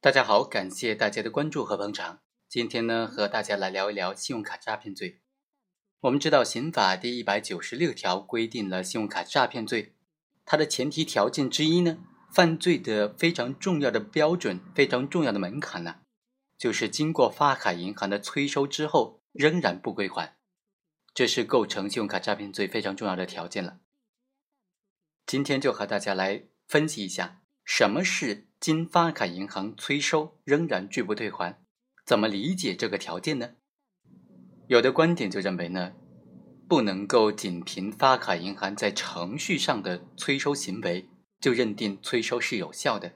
大家好，感谢大家的关注和捧场。今天呢，和大家来聊一聊信用卡诈骗罪。我们知道，刑法第一百九十六条规定了信用卡诈骗罪，它的前提条件之一呢，犯罪的非常重要的标准、非常重要的门槛呢，就是经过发卡银行的催收之后仍然不归还，这是构成信用卡诈骗罪非常重要的条件了。今天就和大家来分析一下，什么是经发卡银行催收仍然拒不退还，怎么理解这个条件呢？有的观点就认为呢，不能够仅凭发卡银行在程序上的催收行为就认定催收是有效的，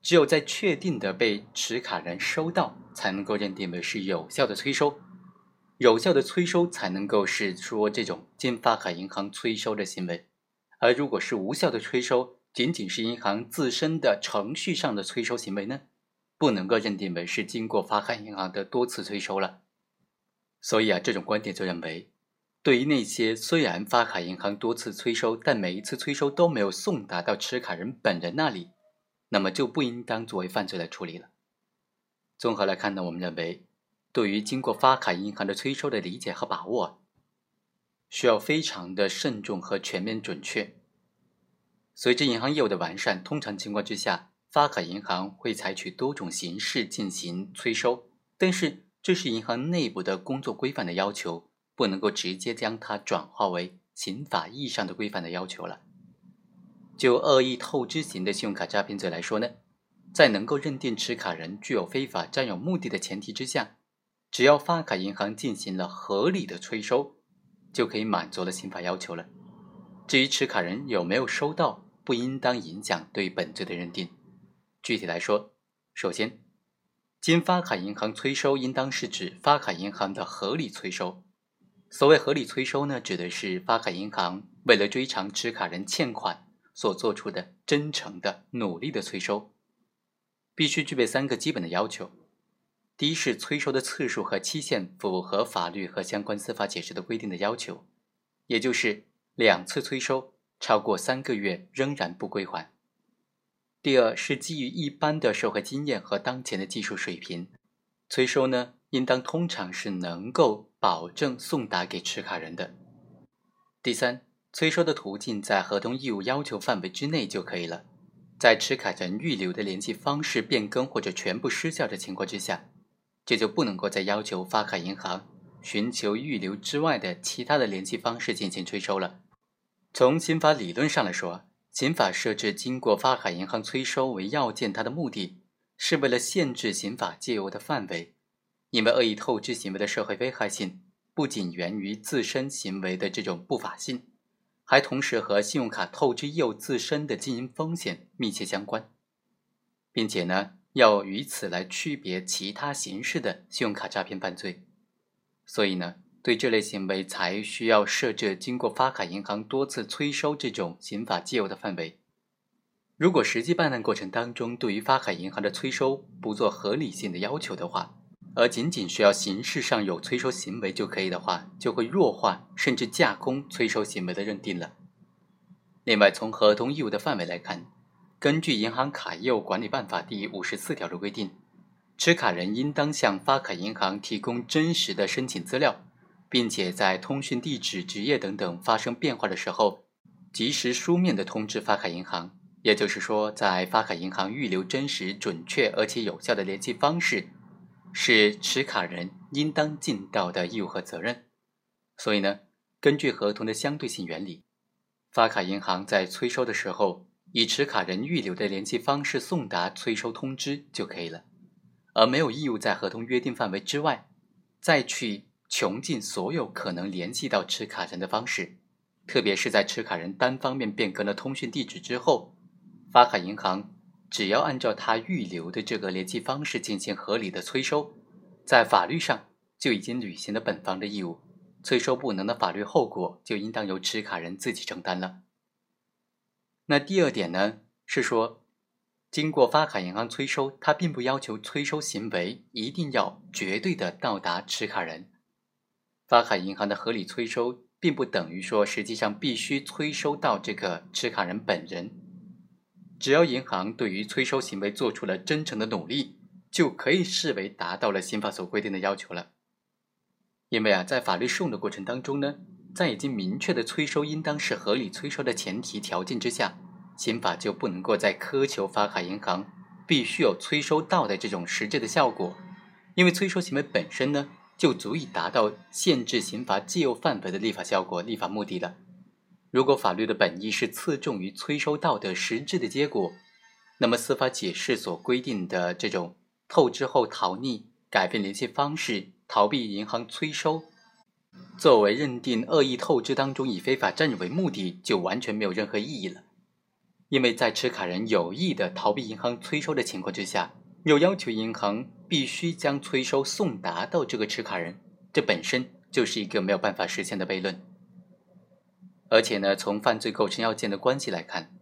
只有在确定的被持卡人收到，才能够认定为是有效的催收，有效的催收才能够是说这种经发卡银行催收的行为。而如果是无效的催收，仅仅是银行自身的程序上的催收行为呢，不能够认定为是经过发卡银行的多次催收了。所以啊，这种观点就认为，对于那些虽然发卡银行多次催收，但每一次催收都没有送达到持卡人本人那里，那么就不应当作为犯罪来处理了。综合来看呢，我们认为，对于经过发卡银行的催收的理解和把握。需要非常的慎重和全面准确。随着银行业务的完善，通常情况之下，发卡银行会采取多种形式进行催收，但是这是银行内部的工作规范的要求，不能够直接将它转化为刑法意义上的规范的要求了。就恶意透支型的信用卡诈骗罪来说呢，在能够认定持卡人具有非法占有目的的前提之下，只要发卡银行进行了合理的催收。就可以满足了刑法要求了。至于持卡人有没有收到，不应当影响对本罪的认定。具体来说，首先，经发卡银行催收，应当是指发卡银行的合理催收。所谓合理催收呢，指的是发卡银行为了追偿持卡人欠款所做出的真诚的努力的催收，必须具备三个基本的要求。第一是催收的次数和期限符合法律和相关司法解释的规定的要求，也就是两次催收超过三个月仍然不归还。第二是基于一般的社会经验和当前的技术水平，催收呢应当通常是能够保证送达给持卡人的。第三，催收的途径在合同义务要求范围之内就可以了，在持卡人预留的联系方式变更或者全部失效的情况之下。这就不能够再要求发卡银行寻求预留之外的其他的联系方式进行催收了。从刑法理论上来说，刑法设置经过发卡银行催收为要件，它的目的是为了限制刑法借由的范围。因为恶意透支行为的社会危害性不仅源于自身行为的这种不法性，还同时和信用卡透支业务自身的经营风险密切相关，并且呢。要以此来区别其他形式的信用卡诈骗犯罪，所以呢，对这类行为才需要设置经过发卡银行多次催收这种刑法既有的范围。如果实际办案过程当中对于发卡银行的催收不做合理性的要求的话，而仅仅需要形式上有催收行为就可以的话，就会弱化甚至架空催收行为的认定了。另外，从合同义务的范围来看。根据《银行卡业务管理办法》第五十四条的规定，持卡人应当向发卡银行提供真实的申请资料，并且在通讯地址、职业等等发生变化的时候，及时书面的通知发卡银行。也就是说，在发卡银行预留真实、准确而且有效的联系方式，是持卡人应当尽到的义务和责任。所以呢，根据合同的相对性原理，发卡银行在催收的时候。以持卡人预留的联系方式送达催收通知就可以了，而没有义务在合同约定范围之外，再去穷尽所有可能联系到持卡人的方式。特别是在持卡人单方面变更了通讯地址之后，发卡银行只要按照他预留的这个联系方式进行合理的催收，在法律上就已经履行了本方的义务，催收不能的法律后果就应当由持卡人自己承担了。那第二点呢，是说，经过发卡银行催收，它并不要求催收行为一定要绝对的到达持卡人。发卡银行的合理催收，并不等于说实际上必须催收到这个持卡人本人。只要银行对于催收行为做出了真诚的努力，就可以视为达到了刑法所规定的要求了。因为啊，在法律适用的过程当中呢，在已经明确的催收应当是合理催收的前提条件之下，刑法就不能够再苛求发卡银行必须有催收到的这种实质的效果，因为催收行为本身呢。就足以达到限制刑罚既有范围的立法效果、立法目的了。如果法律的本意是侧重于催收到的实质的结果，那么司法解释所规定的这种透支后逃匿、改变联系方式、逃避银行催收，作为认定恶意透支当中以非法占有为目的，就完全没有任何意义了。因为在持卡人有意的逃避银行催收的情况之下。又要求银行必须将催收送达到这个持卡人，这本身就是一个没有办法实现的悖论。而且呢，从犯罪构成要件的关系来看，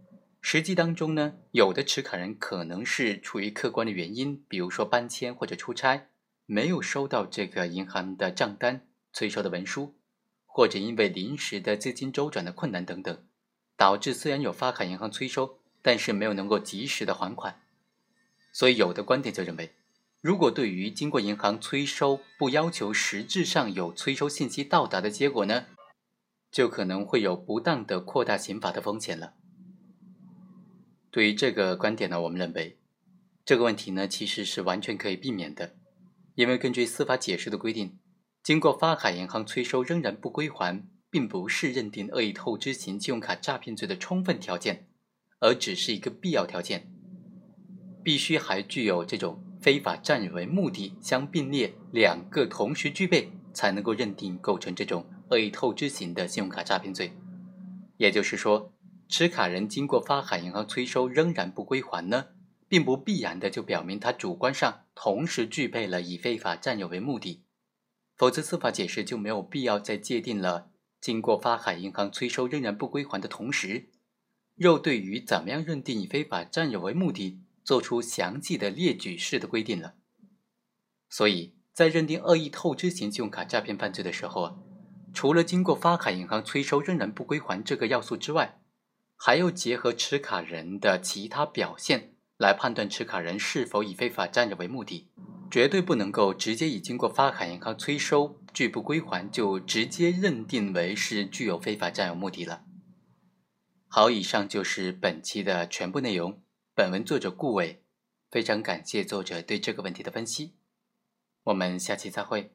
实际当中呢，有的持卡人可能是出于客观的原因，比如说搬迁或者出差，没有收到这个银行的账单、催收的文书，或者因为临时的资金周转的困难等等，导致虽然有发卡银行催收，但是没有能够及时的还款。所以，有的观点就认为，如果对于经过银行催收不要求实质上有催收信息到达的结果呢，就可能会有不当的扩大刑罚的风险了。对于这个观点呢，我们认为这个问题呢其实是完全可以避免的，因为根据司法解释的规定，经过发卡银行催收仍然不归还，并不是认定恶意透支型信用卡诈骗罪的充分条件，而只是一个必要条件。必须还具有这种非法占有为目的相并列，两个同时具备，才能够认定构成这种恶意透支型的信用卡诈骗罪。也就是说，持卡人经过发卡银行催收仍然不归还呢，并不必然的就表明他主观上同时具备了以非法占有为目的，否则司法解释就没有必要再界定了经过发卡银行催收仍然不归还的同时，又对于怎么样认定以非法占有为目的。做出详细的列举式的规定了，所以在认定恶意透支型信用卡诈骗犯罪的时候啊，除了经过发卡银行催收仍然不归还这个要素之外，还要结合持卡人的其他表现来判断持卡人是否以非法占有为目的，绝对不能够直接以经过发卡银行催收拒不归还就直接认定为是具有非法占有目的了。好，以上就是本期的全部内容。本文作者顾伟，非常感谢作者对这个问题的分析。我们下期再会。